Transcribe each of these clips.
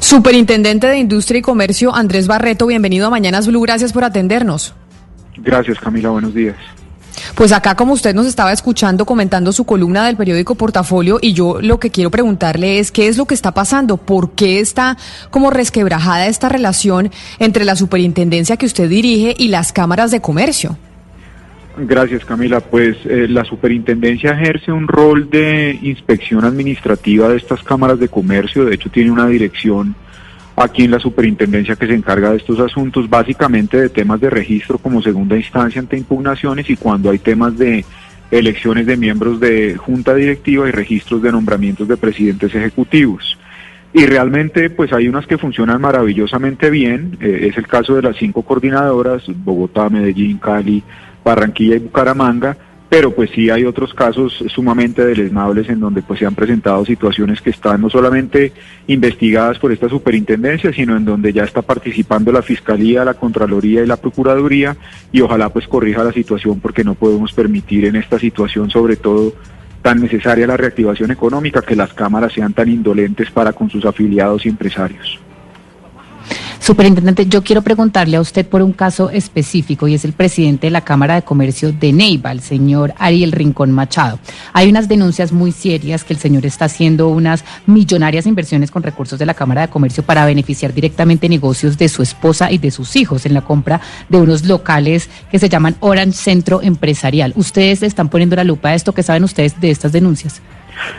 Superintendente de Industria y Comercio, Andrés Barreto, bienvenido a Mañanas Blue, gracias por atendernos. Gracias, Camila, buenos días. Pues acá, como usted nos estaba escuchando, comentando su columna del periódico Portafolio, y yo lo que quiero preguntarle es qué es lo que está pasando, por qué está como resquebrajada esta relación entre la superintendencia que usted dirige y las cámaras de comercio. Gracias, Camila. Pues eh, la superintendencia ejerce un rol de inspección administrativa de estas cámaras de comercio. De hecho, tiene una dirección aquí en la superintendencia que se encarga de estos asuntos, básicamente de temas de registro como segunda instancia ante impugnaciones y cuando hay temas de elecciones de miembros de junta directiva y registros de nombramientos de presidentes ejecutivos. Y realmente pues hay unas que funcionan maravillosamente bien, eh, es el caso de las cinco coordinadoras, Bogotá, Medellín, Cali, Barranquilla y Bucaramanga, pero pues sí hay otros casos sumamente deleznables en donde pues se han presentado situaciones que están no solamente investigadas por esta superintendencia, sino en donde ya está participando la Fiscalía, la Contraloría y la Procuraduría y ojalá pues corrija la situación porque no podemos permitir en esta situación sobre todo tan necesaria la reactivación económica que las cámaras sean tan indolentes para con sus afiliados y empresarios. Superintendente, yo quiero preguntarle a usted por un caso específico y es el presidente de la Cámara de Comercio de Neiva, el señor Ariel Rincón Machado. Hay unas denuncias muy serias que el señor está haciendo unas millonarias inversiones con recursos de la Cámara de Comercio para beneficiar directamente negocios de su esposa y de sus hijos en la compra de unos locales que se llaman Orange Centro Empresarial. ¿Ustedes están poniendo la lupa a esto? ¿Qué saben ustedes de estas denuncias?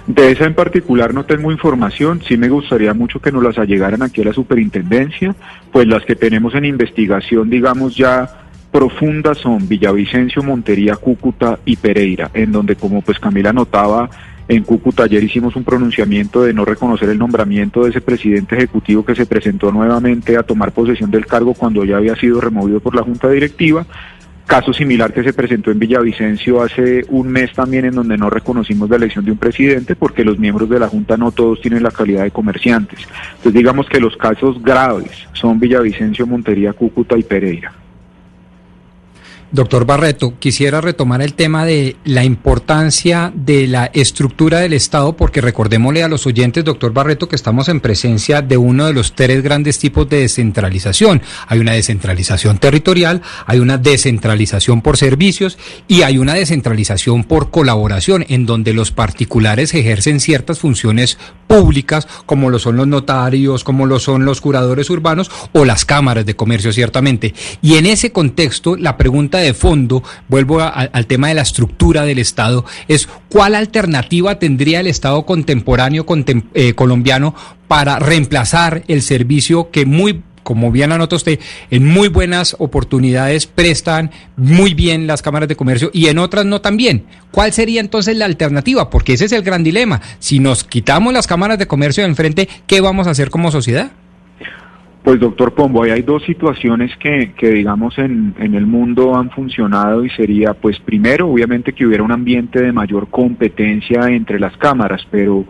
De esa en particular no tengo información, sí me gustaría mucho que nos las allegaran aquí a la superintendencia, pues las que tenemos en investigación, digamos ya profundas son Villavicencio, Montería, Cúcuta y Pereira, en donde como pues Camila notaba, en Cúcuta ayer hicimos un pronunciamiento de no reconocer el nombramiento de ese presidente ejecutivo que se presentó nuevamente a tomar posesión del cargo cuando ya había sido removido por la Junta Directiva Caso similar que se presentó en Villavicencio hace un mes también en donde no reconocimos la elección de un presidente porque los miembros de la Junta no todos tienen la calidad de comerciantes. Entonces digamos que los casos graves son Villavicencio, Montería, Cúcuta y Pereira. Doctor Barreto, quisiera retomar el tema de la importancia de la estructura del Estado, porque recordémosle a los oyentes, doctor Barreto, que estamos en presencia de uno de los tres grandes tipos de descentralización. Hay una descentralización territorial, hay una descentralización por servicios y hay una descentralización por colaboración, en donde los particulares ejercen ciertas funciones públicas, como lo son los notarios, como lo son los curadores urbanos o las cámaras de comercio, ciertamente. Y en ese contexto, la pregunta de fondo, vuelvo al tema de la estructura del Estado, es cuál alternativa tendría el Estado contemporáneo eh, colombiano para reemplazar el servicio que muy como bien anota usted, en muy buenas oportunidades prestan muy bien las cámaras de comercio y en otras no tan bien. ¿Cuál sería entonces la alternativa? Porque ese es el gran dilema. Si nos quitamos las cámaras de comercio de enfrente, ¿qué vamos a hacer como sociedad? Pues doctor Pombo, hay dos situaciones que, que digamos en, en, el mundo han funcionado y sería pues primero obviamente que hubiera un ambiente de mayor competencia entre las cámaras, pero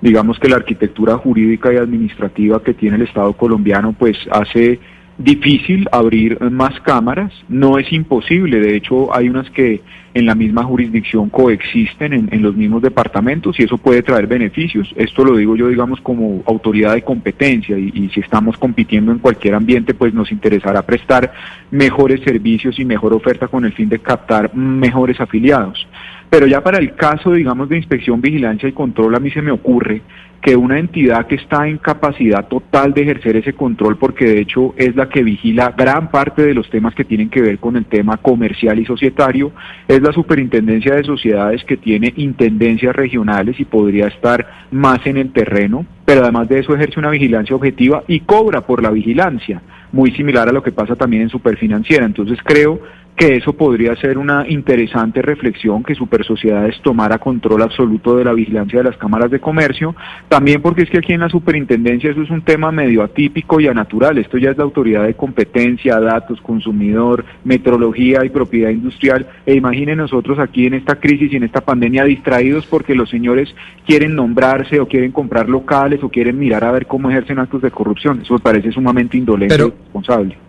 digamos que la arquitectura jurídica y administrativa que tiene el Estado colombiano pues hace difícil abrir más cámaras, no es imposible, de hecho hay unas que en la misma jurisdicción coexisten en, los mismos departamentos y eso puede traer beneficios. Esto lo digo yo, digamos, como autoridad de competencia y, si estamos compitiendo en cualquier ambiente, pues nos interesará prestar mejores servicios y mejor oferta con el fin de captar mejores afiliados. Pero ya para el caso, digamos, de inspección, vigilancia y control, a mí se me ocurre que una entidad que está en capacidad total de ejercer ese control, porque de hecho es la que vigila gran parte de los temas que tienen que ver con el tema comercial y societario, es la Superintendencia de Sociedades que tiene intendencias regionales y podría estar más en el terreno, pero además de eso ejerce una vigilancia objetiva y cobra por la vigilancia, muy similar a lo que pasa también en Superfinanciera. Entonces creo que eso podría ser una interesante reflexión, que Super Sociedades tomara control absoluto de la vigilancia de las cámaras de comercio, también porque es que aquí en la superintendencia eso es un tema medio atípico y anatural, esto ya es la autoridad de competencia, datos, consumidor, metrología y propiedad industrial, e imaginen nosotros aquí en esta crisis y en esta pandemia distraídos porque los señores quieren nombrarse o quieren comprar locales o quieren mirar a ver cómo ejercen actos de corrupción, eso me parece sumamente indolente y responsable.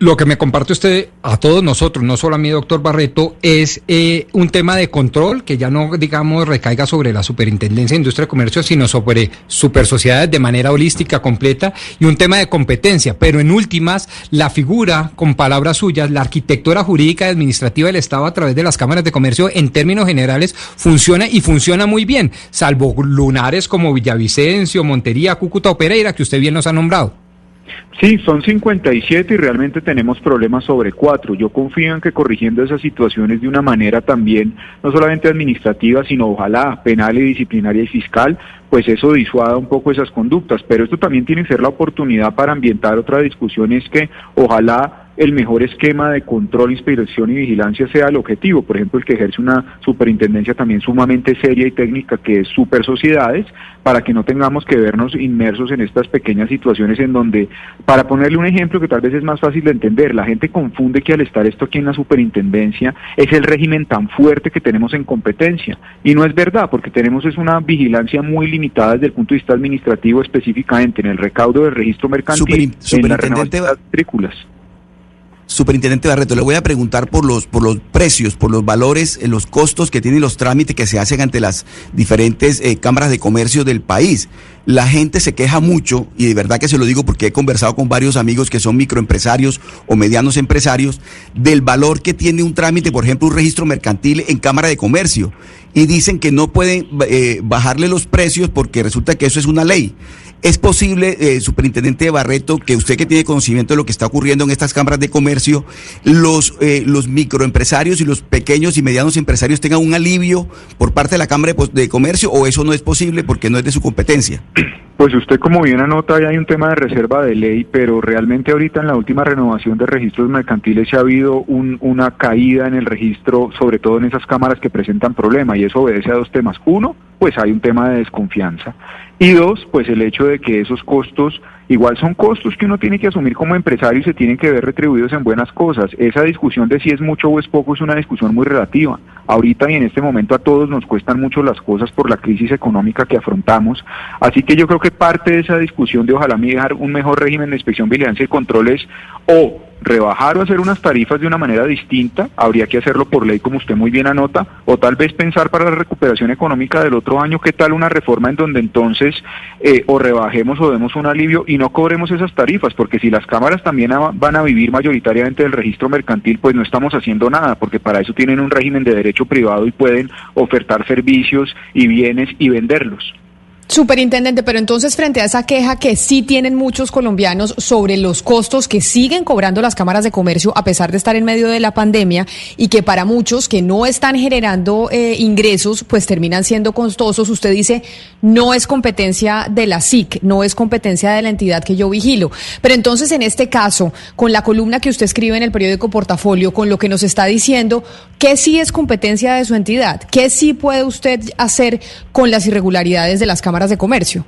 Lo que me comparte usted a todos nosotros, no solo a mí, doctor Barreto, es eh, un tema de control que ya no, digamos, recaiga sobre la Superintendencia de Industria y Comercio, sino sobre super sociedades de manera holística, completa, y un tema de competencia. Pero en últimas, la figura, con palabras suyas, la arquitectura jurídica y administrativa del Estado a través de las cámaras de comercio, en términos generales, funciona y funciona muy bien, salvo lunares como Villavicencio, Montería, Cúcuta o Pereira, que usted bien nos ha nombrado. Sí, son 57 y realmente tenemos problemas sobre cuatro. Yo confío en que corrigiendo esas situaciones de una manera también, no solamente administrativa, sino ojalá penal y disciplinaria y fiscal, pues eso disuada un poco esas conductas. Pero esto también tiene que ser la oportunidad para ambientar otra discusión, es que ojalá el mejor esquema de control, inspiración y vigilancia sea el objetivo. Por ejemplo, el que ejerce una superintendencia también sumamente seria y técnica que es super sociedades, para que no tengamos que vernos inmersos en estas pequeñas situaciones en donde, para ponerle un ejemplo que tal vez es más fácil de entender, la gente confunde que al estar esto aquí en la superintendencia es el régimen tan fuerte que tenemos en competencia. Y no es verdad, porque tenemos es una vigilancia muy limitada desde el punto de vista administrativo, específicamente en el recaudo del registro mercantil, en la renovación de las matrículas. Superintendente Barreto, le voy a preguntar por los, por los precios, por los valores, eh, los costos que tienen los trámites que se hacen ante las diferentes eh, cámaras de comercio del país. La gente se queja mucho, y de verdad que se lo digo porque he conversado con varios amigos que son microempresarios o medianos empresarios, del valor que tiene un trámite, por ejemplo, un registro mercantil en Cámara de Comercio. Y dicen que no pueden eh, bajarle los precios porque resulta que eso es una ley. ¿Es posible, eh, superintendente Barreto, que usted que tiene conocimiento de lo que está ocurriendo en estas cámaras de comercio, los, eh, los microempresarios y los pequeños y medianos empresarios tengan un alivio por parte de la Cámara de, Comercio o eso no es posible porque no es de su competencia? Pues usted como bien anota, ya hay un tema de reserva de ley, pero realmente ahorita en la última renovación de registros mercantiles se ha habido un, una caída en el registro, sobre todo en esas cámaras que presentan problemas, y eso obedece a dos temas. Uno, pues hay un tema de desconfianza. Y dos, pues el hecho de que esos costos igual son costos que uno tiene que asumir como empresario y se tienen que ver retribuidos en buenas cosas. Esa discusión de si es mucho o es poco es una discusión muy relativa. Ahorita y en este momento a todos nos cuestan mucho las cosas por la crisis económica que afrontamos. Así que yo creo que parte de esa discusión de ojalá dejar un mejor régimen de inspección, vigilancia y controles o rebajar o hacer unas tarifas de una manera distinta, habría que hacerlo por ley como usted muy bien anota, o tal vez pensar para la recuperación económica del otro año, qué tal una reforma en donde entonces eh, o rebajemos o demos un alivio y no cobremos esas tarifas, porque si las cámaras también van a vivir mayoritariamente del registro mercantil, pues no estamos haciendo nada, porque para eso tienen un régimen de derecho privado y pueden ofertar servicios y bienes y venderlos. Superintendente, pero entonces frente a esa queja que sí tienen muchos colombianos sobre los costos que siguen cobrando las cámaras de comercio a pesar de estar en medio de la pandemia y que para muchos que no están generando eh, ingresos pues terminan siendo costosos, usted dice no es competencia de la SIC, no es competencia de la entidad que yo vigilo. Pero entonces en este caso, con la columna que usted escribe en el periódico Portafolio, con lo que nos está diciendo, ¿qué sí es competencia de su entidad? ¿Qué sí puede usted hacer con las irregularidades de las cámaras de comercio?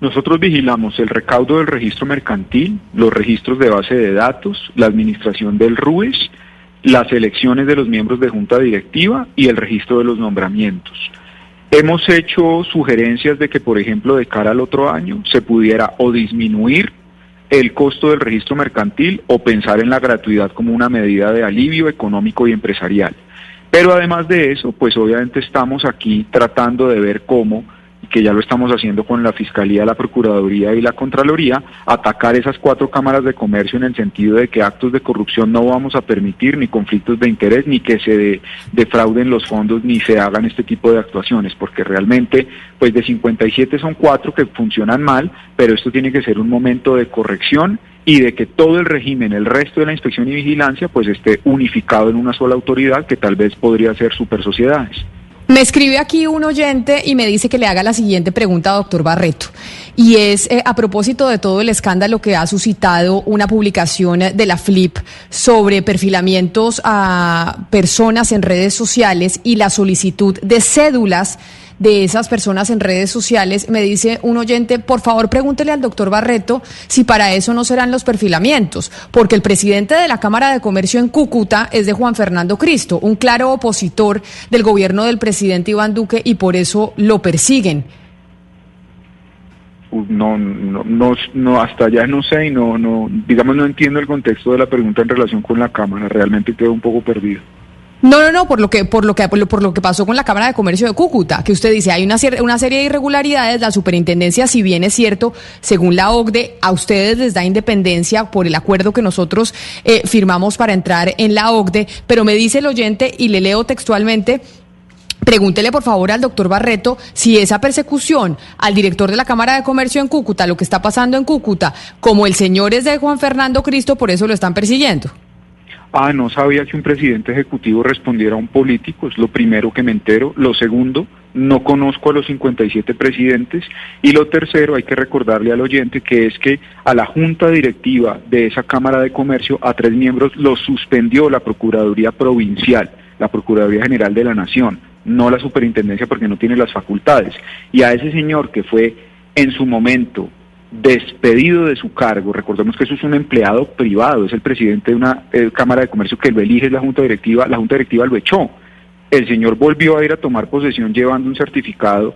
Nosotros vigilamos el recaudo del registro mercantil, los registros de base de datos, la administración del RUES, las elecciones de los miembros de junta directiva y el registro de los nombramientos. Hemos hecho sugerencias de que, por ejemplo, de cara al otro año se pudiera o disminuir el costo del registro mercantil o pensar en la gratuidad como una medida de alivio económico y empresarial. Pero además de eso, pues obviamente estamos aquí tratando de ver cómo que ya lo estamos haciendo con la Fiscalía, la Procuraduría y la Contraloría, atacar esas cuatro cámaras de comercio en el sentido de que actos de corrupción no vamos a permitir, ni conflictos de interés, ni que se defrauden los fondos, ni se hagan este tipo de actuaciones, porque realmente, pues de 57 son cuatro que funcionan mal, pero esto tiene que ser un momento de corrección y de que todo el régimen, el resto de la inspección y vigilancia, pues esté unificado en una sola autoridad que tal vez podría ser super sociedades. Me escribe aquí un oyente y me dice que le haga la siguiente pregunta doctor Barreto. Y es eh, a propósito de todo el escándalo que ha suscitado una publicación de la FLIP sobre perfilamientos a personas en redes sociales y la solicitud de cédulas de esas personas en redes sociales, me dice un oyente, por favor pregúntele al doctor Barreto si para eso no serán los perfilamientos, porque el presidente de la Cámara de Comercio en Cúcuta es de Juan Fernando Cristo, un claro opositor del gobierno del presidente Iván Duque y por eso lo persiguen. No, no, no, no, hasta allá no sé y no, no, digamos, no entiendo el contexto de la pregunta en relación con la Cámara, realmente quedo un poco perdido. No, no, no, por lo que por lo que por lo, que pasó con la Cámara de Comercio de Cúcuta, que usted dice, hay una, una serie de irregularidades, la superintendencia si bien es cierto, según la OCDE, a ustedes les da independencia por el acuerdo que nosotros eh, firmamos para entrar en la OCDE, pero me dice el oyente y le leo textualmente Pregúntele por favor al doctor Barreto si esa persecución al director de la Cámara de Comercio en Cúcuta, lo que está pasando en Cúcuta, como el señor es de Juan Fernando Cristo, por eso lo están persiguiendo. Ah, no sabía que un presidente ejecutivo respondiera a un político, es lo primero que me entero. Lo segundo, no conozco a los 57 presidentes. Y lo tercero, hay que recordarle al oyente que es que a la junta directiva de esa Cámara de Comercio, a tres miembros los suspendió la Procuraduría Provincial, la Procuraduría General de la Nación, no la Superintendencia porque no tiene las facultades. Y a ese señor que fue en su momento despedido de su cargo, recordemos que eso es un empleado privado, es el presidente de una eh, Cámara de Comercio que lo elige, la Junta Directiva, la Junta Directiva lo echó. El señor volvió a ir a tomar posesión llevando un certificado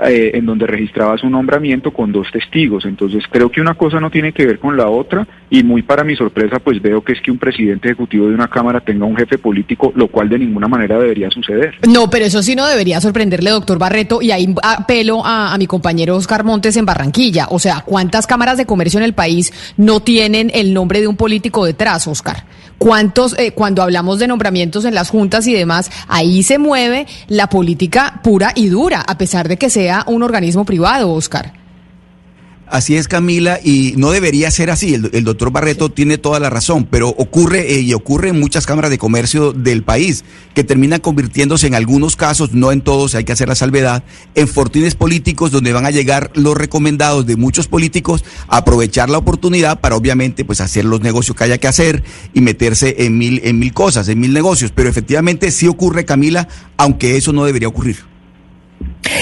eh, en donde registraba su nombramiento con dos testigos. Entonces creo que una cosa no tiene que ver con la otra y muy para mi sorpresa pues veo que es que un presidente ejecutivo de una Cámara tenga un jefe político, lo cual de ninguna manera debería suceder. No, pero eso sí no debería sorprenderle, doctor Barreto, y ahí apelo a, a mi compañero Oscar Montes en Barranquilla. O sea, ¿cuántas cámaras de comercio en el país no tienen el nombre de un político detrás, Oscar? ¿Cuántos, eh, cuando hablamos de nombramientos en las juntas y demás, ahí se mueve la política pura y dura, a pesar de que sea un organismo privado, Oscar? Así es, Camila, y no debería ser así. El, doctor Barreto tiene toda la razón, pero ocurre eh, y ocurre en muchas cámaras de comercio del país, que terminan convirtiéndose en algunos casos, no en todos, hay que hacer la salvedad, en fortines políticos donde van a llegar los recomendados de muchos políticos a aprovechar la oportunidad para obviamente pues hacer los negocios que haya que hacer y meterse en mil, en mil cosas, en mil negocios. Pero efectivamente sí ocurre, Camila, aunque eso no debería ocurrir.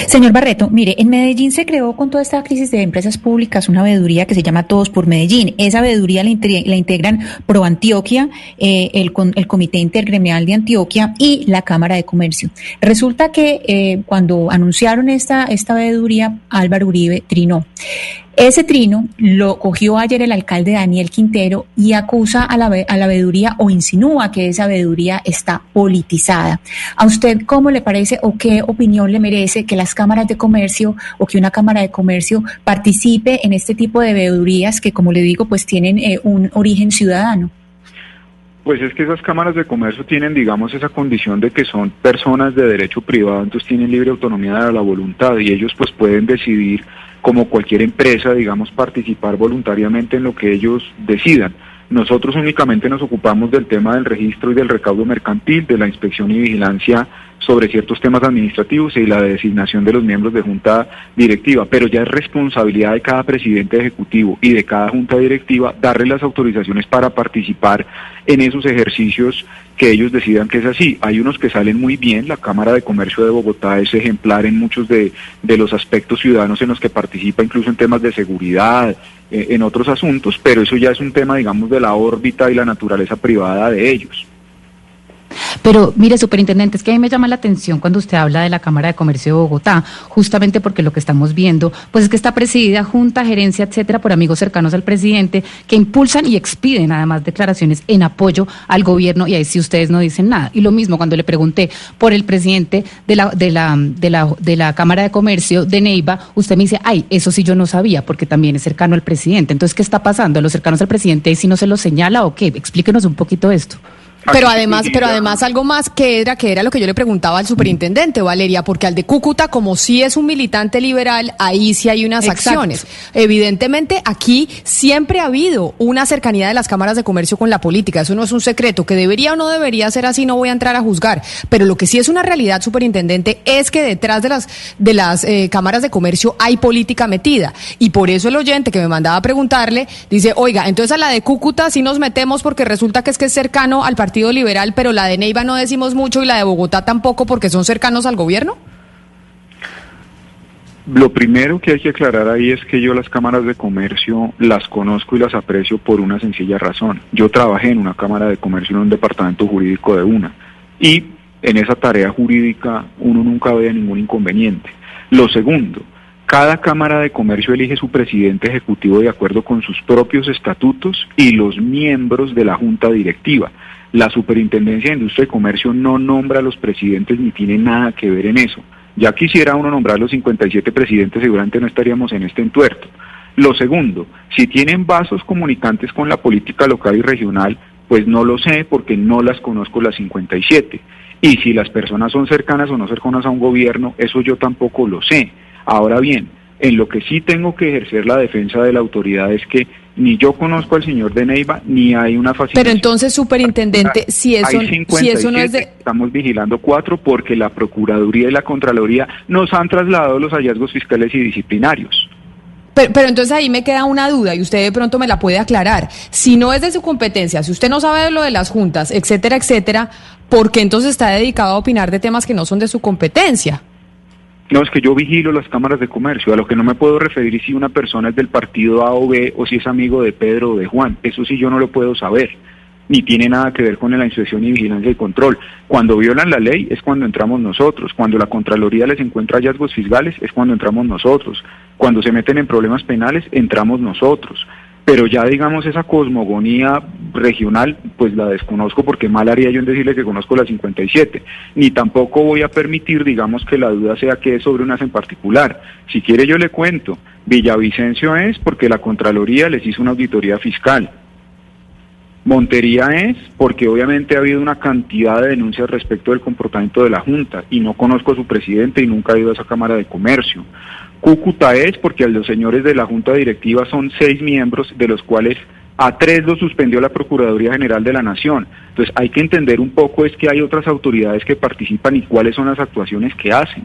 Señor Barreto, mire, en Medellín se creó con toda esta crisis de empresas públicas una veeduría que se llama Todos por Medellín. Esa veeduría la, integran Pro Antioquia, eh, el, Comité Intergremial de Antioquia y la Cámara de Comercio. Resulta que eh, cuando anunciaron esta, esta Álvaro Uribe trinó. Ese trino lo cogió ayer el alcalde Daniel Quintero y acusa a la, a la veeduría o insinúa que esa veeduría está politizada. ¿A usted cómo le parece o qué opinión le merece que las cámaras de comercio o que una cámara de comercio participe en este tipo de veedurías que, como le digo, pues tienen eh, un origen ciudadano? Pues es que esas cámaras de comercio tienen, digamos, esa condición de que son personas de derecho privado, entonces tienen libre autonomía de la voluntad y ellos pues pueden decidir como cualquier empresa, digamos, participar voluntariamente en lo que ellos decidan. Nosotros únicamente nos ocupamos del tema del registro y del recaudo mercantil, de la inspección y vigilancia sobre ciertos temas administrativos y la designación de los miembros de junta directiva, pero ya es responsabilidad de cada presidente ejecutivo y de cada junta directiva darle las autorizaciones para participar en esos ejercicios que ellos decidan que es así. Hay unos que salen muy bien, la Cámara de Comercio de Bogotá es ejemplar en muchos de, de los aspectos ciudadanos en los que participa, incluso en temas de seguridad, en otros asuntos, pero eso ya es un tema, digamos, de la órbita y la naturaleza privada de ellos. Pero mire, superintendente, es que a mí me llama la atención cuando usted habla de la Cámara de Comercio de Bogotá, justamente porque lo que estamos viendo, pues es que está presidida junta, gerencia, etcétera, por amigos cercanos al presidente, que impulsan y expiden además declaraciones en apoyo al gobierno, y ahí sí ustedes no dicen nada. Y lo mismo cuando le pregunté por el presidente de la, de la, de la, de la Cámara de Comercio de Neiva, usted me dice, ay, eso sí yo no sabía, porque también es cercano al presidente. Entonces, ¿qué está pasando? ¿Los cercanos al presidente si no se lo señala o qué? Explíquenos un poquito esto. Pero además, pero además algo más que era, que era lo que yo le preguntaba al superintendente, Valeria, porque al de Cúcuta, como sí es un militante liberal, ahí sí hay unas acciones. Evidentemente, aquí siempre ha habido una cercanía de las cámaras de comercio con la política, eso no es un secreto, que debería o no debería ser así, no voy a entrar a juzgar. Pero lo que sí es una realidad, superintendente, es que detrás de las, de las eh, cámaras de comercio hay política metida. Y por eso el oyente que me mandaba a preguntarle, dice, oiga, entonces a la de Cúcuta sí nos metemos porque resulta que es que es cercano al partido Partido Liberal, pero la de Neiva no decimos mucho y la de Bogotá tampoco porque son cercanos al gobierno? Lo primero que hay que aclarar ahí es que yo las cámaras de comercio las conozco y las aprecio por una sencilla razón. Yo trabajé en una cámara de comercio en un departamento jurídico de una y en esa tarea jurídica uno nunca ve ningún inconveniente. Lo segundo, cada Cámara de Comercio elige su presidente ejecutivo de acuerdo con sus propios estatutos y los miembros de la junta directiva. La Superintendencia de Industria y Comercio no nombra a los presidentes ni tiene nada que ver en eso. Ya quisiera uno nombrar los 57 presidentes, seguramente no estaríamos en este entuerto. Lo segundo, si tienen vasos comunicantes con la política local y regional, pues no lo sé porque no las conozco las 57. Y si las personas son cercanas o no cercanas a un gobierno, eso yo tampoco lo sé. Ahora bien, en lo que sí tengo que ejercer la defensa de la autoridad es que ni yo conozco al señor de Neiva, ni hay una facilidad. Pero entonces, superintendente, si eso, si eso no es de... Estamos vigilando cuatro porque la Procuraduría y la Contraloría nos han trasladado los hallazgos fiscales y disciplinarios. Pero, pero, entonces ahí me queda una duda y usted de pronto me la puede aclarar. Si no es de su competencia, si usted no sabe de lo de las juntas, etcétera, etcétera, ¿por qué entonces está dedicado a opinar de temas que no son de su competencia? No, es que yo vigilo las cámaras de comercio. A lo que no me puedo referir si una persona es del partido A o B o si es amigo de Pedro o de Juan. Eso sí yo no lo puedo saber. Ni tiene nada que ver con la inspección y vigilancia y control. Cuando violan la ley es cuando entramos nosotros. Cuando la Contraloría les encuentra hallazgos fiscales es cuando entramos nosotros. Cuando se meten en problemas penales entramos nosotros pero ya digamos esa cosmogonía regional, pues la desconozco porque mal haría yo en decirle que conozco la 57, ni tampoco voy a permitir, digamos, que la duda sea que es sobre unas en particular. Si quiere yo le cuento, Villavicencio es porque la Contraloría les hizo una auditoría fiscal. Montería es porque obviamente ha habido una cantidad de denuncias respecto del comportamiento de la Junta y no conozco a su presidente y nunca he ido a esa Cámara de Comercio. Cúcuta es porque a los señores de la Junta Directiva son seis miembros, de los cuales a tres los suspendió la Procuraduría General de la Nación. Entonces hay que entender un poco es que hay otras autoridades que participan y cuáles son las actuaciones que hacen.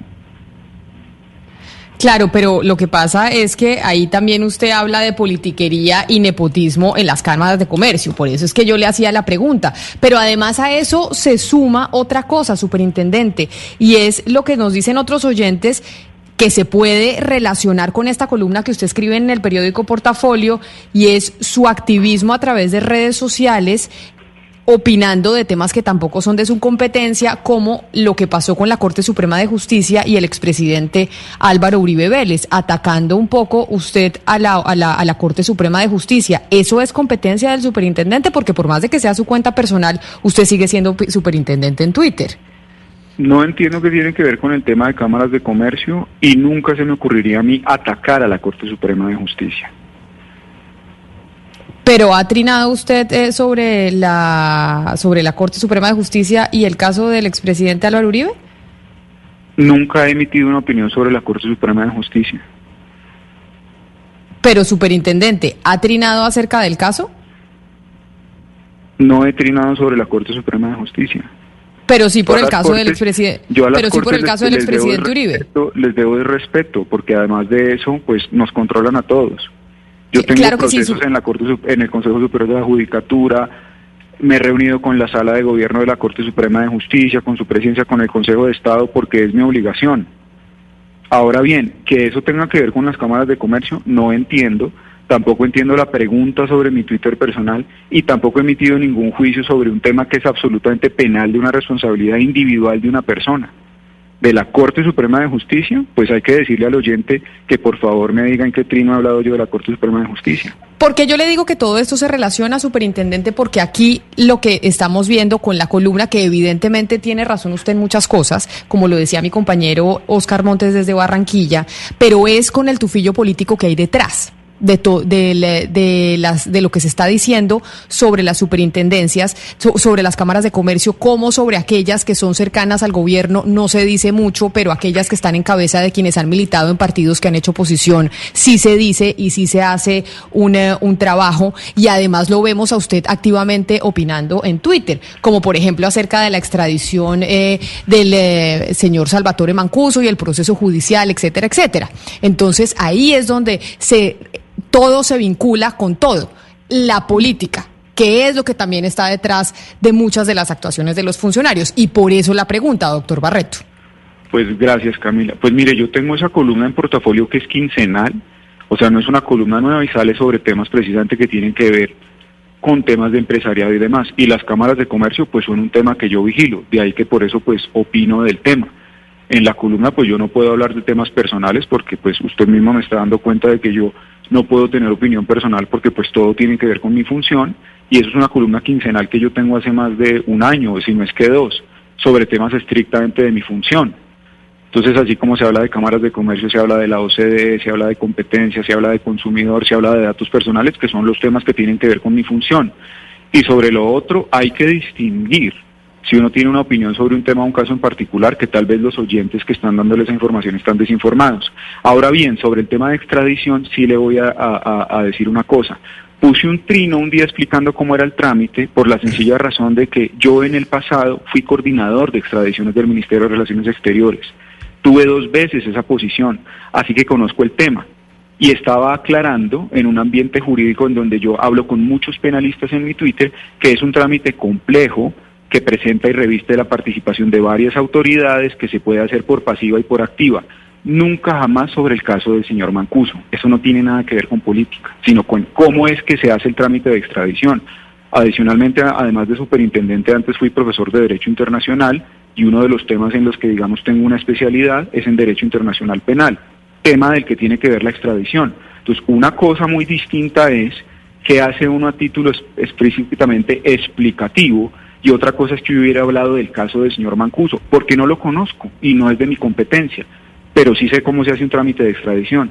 Claro, pero lo que pasa es que ahí también usted habla de politiquería y nepotismo en las cámaras de comercio, por eso es que yo le hacía la pregunta. Pero además a eso se suma otra cosa, superintendente, y es lo que nos dicen otros oyentes que se puede relacionar con esta columna que usted escribe en el periódico Portafolio y es su activismo a través de redes sociales opinando de temas que tampoco son de su competencia, como lo que pasó con la Corte Suprema de Justicia y el expresidente Álvaro Uribe Vélez, atacando un poco usted a la, a la, a la Corte Suprema de Justicia. ¿Eso es competencia del superintendente? Porque por más de que sea su cuenta personal, usted sigue siendo superintendente en Twitter. No entiendo qué tiene que ver con el tema de cámaras de comercio y nunca se me ocurriría a mí atacar a la Corte Suprema de Justicia. Pero ha trinado usted eh, sobre la sobre la Corte Suprema de Justicia y el caso del expresidente Álvaro Uribe? Nunca he emitido una opinión sobre la Corte Suprema de Justicia. Pero superintendente, ¿ha trinado acerca del caso? No he trinado sobre la Corte Suprema de Justicia. Pero sí por el caso del expresidente. Pero sí por el caso del expresidente Uribe. les debo de respeto, porque además de eso, pues nos controlan a todos. Yo tengo procesos en la Corte en el Consejo Superior de la Judicatura, me he reunido con la Sala de Gobierno de la Corte Suprema de Justicia, con su presencia con el Consejo de Estado, porque es mi obligación. Ahora bien, que eso tenga que ver con las cámaras de comercio, no entiendo tampoco entiendo la pregunta sobre mi Twitter personal y tampoco he emitido ningún juicio sobre un tema que es absolutamente penal de una responsabilidad individual de una persona. De la Corte Suprema de Justicia, pues hay que decirle al oyente que por favor me digan qué trino he hablado yo de la Corte Suprema de Justicia. Porque yo le digo que todo esto se relaciona, superintendente, porque aquí lo que estamos viendo con la columna, que evidentemente tiene razón usted en muchas cosas, como lo decía mi compañero Oscar Montes desde Barranquilla, pero es con el tufillo político que hay detrás de, de, de, las, de lo que se está diciendo sobre las superintendencias, sobre las cámaras de comercio, como sobre aquellas que son cercanas al gobierno, no se dice mucho, pero aquellas que están en cabeza de quienes han militado en partidos que han hecho oposición, sí se dice y sí se hace un, eh, un trabajo y además lo vemos a usted activamente opinando en Twitter, como por ejemplo acerca de la extradición eh, del eh, señor Salvatore Mancuso y el proceso judicial, etcétera, etcétera. Entonces ahí es donde se todo se vincula con todo. La política, que es lo que también está detrás de muchas de las actuaciones de los funcionarios. Y por eso la pregunta, doctor Barreto. Pues gracias, Camila. Pues mire, yo tengo esa columna en portafolio que es quincenal, o sea, no es una columna nueva y sale sobre temas precisamente que tienen que ver con temas de empresariado y demás. Y las cámaras de comercio, pues son un tema que yo vigilo, de ahí que por eso, pues, opino del tema. En la columna, pues yo no puedo hablar de temas personales porque, pues, usted mismo me está dando cuenta de que yo no puedo tener opinión personal porque pues todo tiene que ver con mi función y eso es una columna quincenal que yo tengo hace más de un año, si no es que dos, sobre temas estrictamente de mi función. Entonces, así como se habla de cámaras de comercio, se habla de la OCDE, se habla de competencia, se habla de consumidor, se habla de datos personales, que son los temas que tienen que ver con mi función. Y sobre lo otro, hay que distinguir si uno tiene una opinión sobre un tema un caso en particular, que tal vez los oyentes que están dándole esa información están desinformados. Ahora bien, sobre el tema de extradición, sí le voy a, decir una cosa. Puse un trino un día explicando cómo era el trámite por la sencilla razón de que yo en el pasado fui coordinador de extradiciones del Ministerio de Relaciones Exteriores. Tuve dos veces esa posición, así que conozco el tema. Y estaba aclarando en un ambiente jurídico en donde yo hablo con muchos penalistas en mi Twitter que es un trámite complejo, que presenta y reviste la participación de varias autoridades que se puede hacer por pasiva y por activa. Nunca jamás sobre el caso del señor Mancuso. Eso no tiene nada que ver con política, sino con cómo es que se hace el trámite de extradición. Adicionalmente, además de superintendente, antes fui profesor de Derecho Internacional y uno de los temas en los que, digamos, tengo una especialidad es en Derecho Internacional Penal, tema del que tiene que ver la extradición. Entonces, una cosa muy distinta es que hace uno a título explícitamente explicativo y otra cosa es que yo hubiera hablado del caso del señor Mancuso, porque no lo conozco y no es de mi competencia, pero sí sé cómo se hace un trámite de extradición.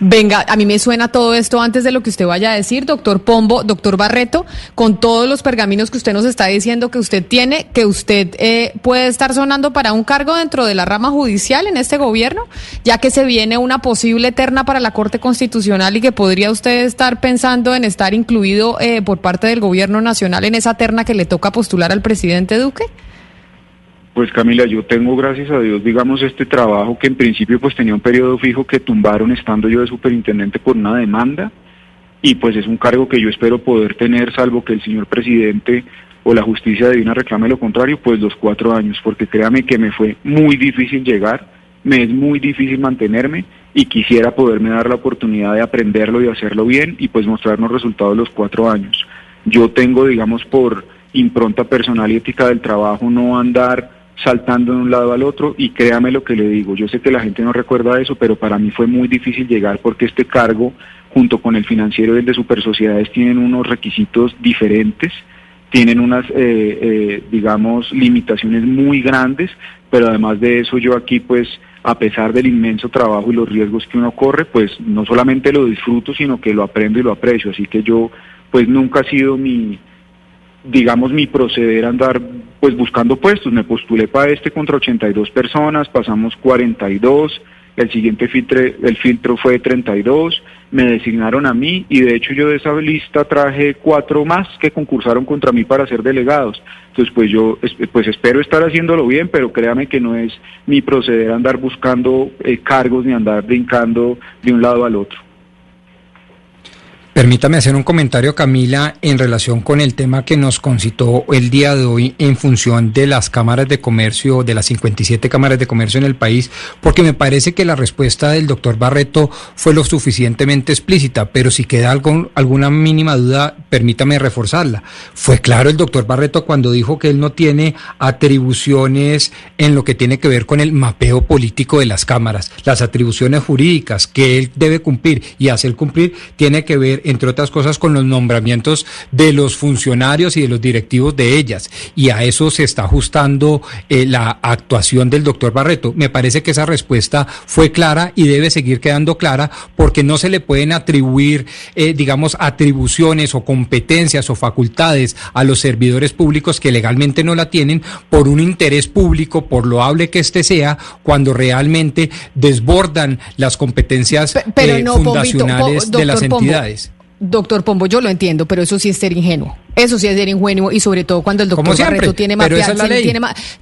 Venga, a mí me suena todo esto antes de lo que usted vaya a decir, doctor Pombo, doctor Barreto, con todos los pergaminos que usted nos está diciendo que usted tiene, que usted eh, puede estar sonando para un cargo dentro de la rama judicial en este gobierno, ya que se viene una posible terna para la Corte Constitucional y que podría usted estar pensando en estar incluido eh, por parte del gobierno nacional en esa terna que le toca postular al presidente Duque. Pues Camila, yo tengo gracias a Dios, digamos, este trabajo que en principio pues tenía un periodo fijo que tumbaron estando yo de superintendente por una demanda y pues es un cargo que yo espero poder tener salvo que el señor presidente o la justicia divina reclame lo contrario, pues los cuatro años, porque créame que me fue muy difícil llegar, me es muy difícil mantenerme y quisiera poderme dar la oportunidad de aprenderlo y hacerlo bien y pues mostrarnos resultados los cuatro años. Yo tengo, digamos, por impronta personal y ética del trabajo no andar saltando de un lado al otro y créame lo que le digo, yo sé que la gente no recuerda eso, pero para mí fue muy difícil llegar porque este cargo junto con el financiero y el de super sociedades tienen unos requisitos diferentes, tienen unas, eh, eh, digamos, limitaciones muy grandes, pero además de eso yo aquí pues a pesar del inmenso trabajo y los riesgos que uno corre, pues no solamente lo disfruto, sino que lo aprendo y lo aprecio, así que yo pues nunca ha sido mi digamos, mi proceder andar pues buscando puestos. Me postulé para este contra 82 personas, pasamos 42, el siguiente filtro, el filtro fue 32, me designaron a mí y de hecho yo de esa lista traje cuatro más que concursaron contra mí para ser delegados. Entonces pues yo pues espero estar haciéndolo bien, pero créame que no es mi proceder andar buscando eh, cargos ni andar brincando de un lado al otro. Permítame hacer un comentario, Camila, en relación con el tema que nos concitó el día de hoy en función de las cámaras de comercio, de las 57 cámaras de comercio en el país, porque me parece que la respuesta del doctor Barreto fue lo suficientemente explícita, pero si queda algo, alguna mínima duda, permítame reforzarla. Fue claro el doctor Barreto cuando dijo que él no tiene atribuciones en lo que tiene que ver con el mapeo político de las cámaras. Las atribuciones jurídicas que él debe cumplir y hacer cumplir tiene que ver, entre otras cosas, con los nombramientos de los funcionarios y de los directivos de ellas. Y a eso se está ajustando eh, la actuación del doctor Barreto. Me parece que esa respuesta fue clara y debe seguir quedando clara porque no se le pueden atribuir, eh, digamos, atribuciones o competencias o facultades a los servidores públicos que legalmente no la tienen por un interés público, por loable que éste sea, cuando realmente desbordan las competencias eh, fundacionales de las entidades. Doctor Pombo, yo lo entiendo, pero eso sí es ser ingenuo. Eso sí es ser ingenuo y sobre todo cuando el doctor Barreto tiene,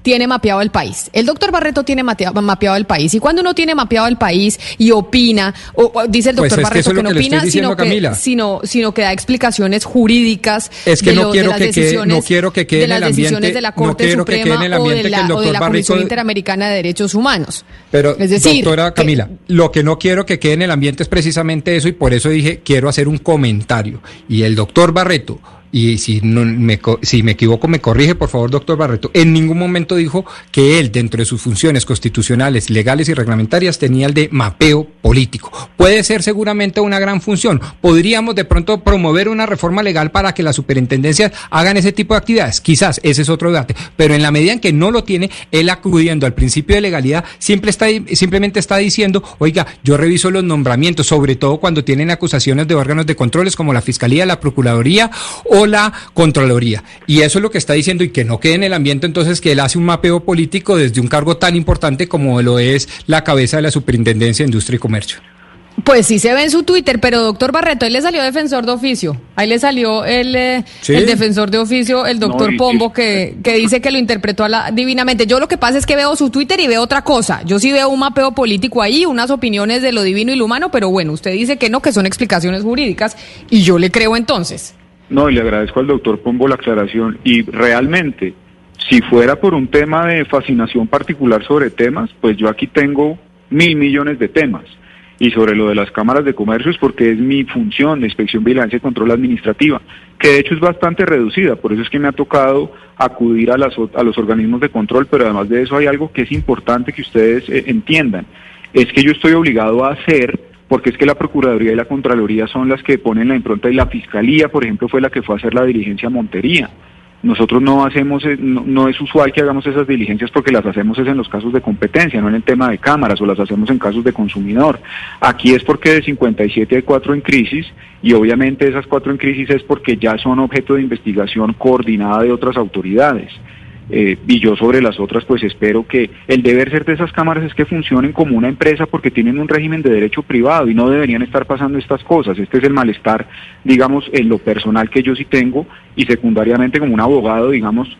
tiene, mapeado el país. El doctor Barreto tiene mapeado el país y cuando uno tiene mapeado el país y opina, o, dice el pues doctor Barreto que, no opina, sino que, sino, sino que da explicaciones jurídicas es que de, no quiero las que decisiones, no quiero que quede de las decisiones de la Corte Suprema o de la, Comisión Interamericana de Derechos Humanos. Pero, es decir, doctora Camila, lo que no quiero que quede en el ambiente es precisamente eso y por eso dije, quiero hacer un comentario. Y el doctor Barreto y si, no, me, si me equivoco me corrige, por favor, doctor Barreto, en ningún momento dijo que él, dentro de sus funciones constitucionales, legales y reglamentarias, tenía el de mapeo político. Puede ser seguramente una gran función. Podríamos de pronto promover una reforma legal para que las superintendencias hagan ese tipo de actividades. Quizás ese es otro debate. Pero en la medida en que no lo tiene, él acudiendo al principio de legalidad, siempre está, simplemente está diciendo, oiga, yo reviso los nombramientos, sobre todo cuando tienen acusaciones de órganos de controles como la Fiscalía, la Procuraduría o la Contraloría. Y eso es lo que está diciendo y que no quede en el ambiente entonces que él hace un mapeo político desde un cargo tan importante como lo es la cabeza de la Superintendencia de Industria y Comercio. Pues sí se ve en su Twitter, pero doctor Barreto, ahí le salió defensor de oficio. Ahí le salió el, eh, el defensor de oficio, el doctor Pombo, que, que dice que lo interpretó a la, divinamente. Yo lo que pasa es que veo su Twitter y veo otra cosa. Yo sí veo un mapeo político ahí, unas opiniones de lo divino y lo humano, pero bueno, usted dice que no, que son explicaciones jurídicas, y yo le creo entonces. No, y le agradezco al doctor Pombo la aclaración. Y realmente, si fuera por un tema de fascinación particular sobre temas, pues yo aquí tengo mil millones de temas. Y sobre lo de las cámaras de comercio es porque es mi función de inspección, vigilancia y control administrativa, que de hecho es bastante reducida, por eso es que me ha tocado acudir a, las, a los organismos de control, pero además de eso hay algo que es importante que ustedes eh, entiendan, es que yo estoy obligado a hacer porque es que la Procuraduría y la Contraloría son las que ponen la impronta y la Fiscalía, por ejemplo, fue la que fue a hacer la diligencia Montería. Nosotros no hacemos, eh, no, es usual que hagamos esas diligencias porque las hacemos es en los casos de competencia, no en el tema de cámaras o las hacemos en casos de consumidor. Aquí es porque de 57 hay cuatro en crisis y obviamente esas cuatro en crisis es porque ya son objeto de investigación coordinada de otras autoridades. Eh, y yo sobre las otras, pues espero que el deber ser de esas cámaras es que funcionen como una empresa porque tienen un régimen de derecho privado y no deberían estar pasando estas cosas. Este es el malestar, digamos, en lo personal que yo sí tengo y secundariamente como un abogado, digamos,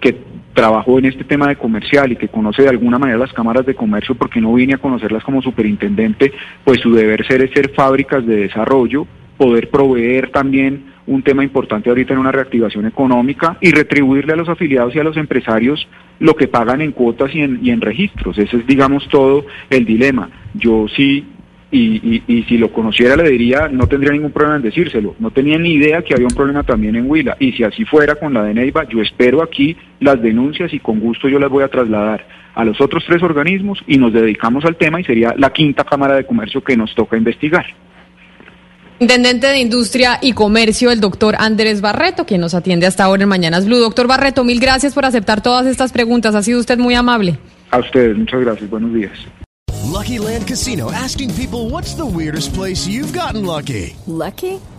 que trabajó en este tema de comercial y que conoce de alguna manera las cámaras de comercio porque no vine a conocerlas como superintendente, pues su deber ser es ser fábricas de desarrollo, poder proveer también un tema importante ahorita en una reactivación económica y retribuirle a los afiliados y a los empresarios lo que pagan en cuotas y en, y en registros. Ese es, digamos, todo el dilema. Yo sí, y, y, si lo conociera le diría, no tendría ningún problema en decírselo. No tenía ni idea que había un problema también en Huila. Y si así fuera con la de Neiva, yo espero aquí las denuncias y con gusto yo las voy a trasladar a los otros tres organismos y nos dedicamos al tema y sería la quinta Cámara de Comercio que nos toca investigar. Intendente de Industria y Comercio, el doctor Andrés Barreto, quien nos atiende hasta ahora en Mañanas Blue. Doctor Barreto, mil gracias por aceptar todas estas preguntas. Ha sido usted muy amable. A ustedes, muchas gracias. Buenos días. Lucky Land Casino, asking people what's the weirdest place you've gotten lucky. Lucky?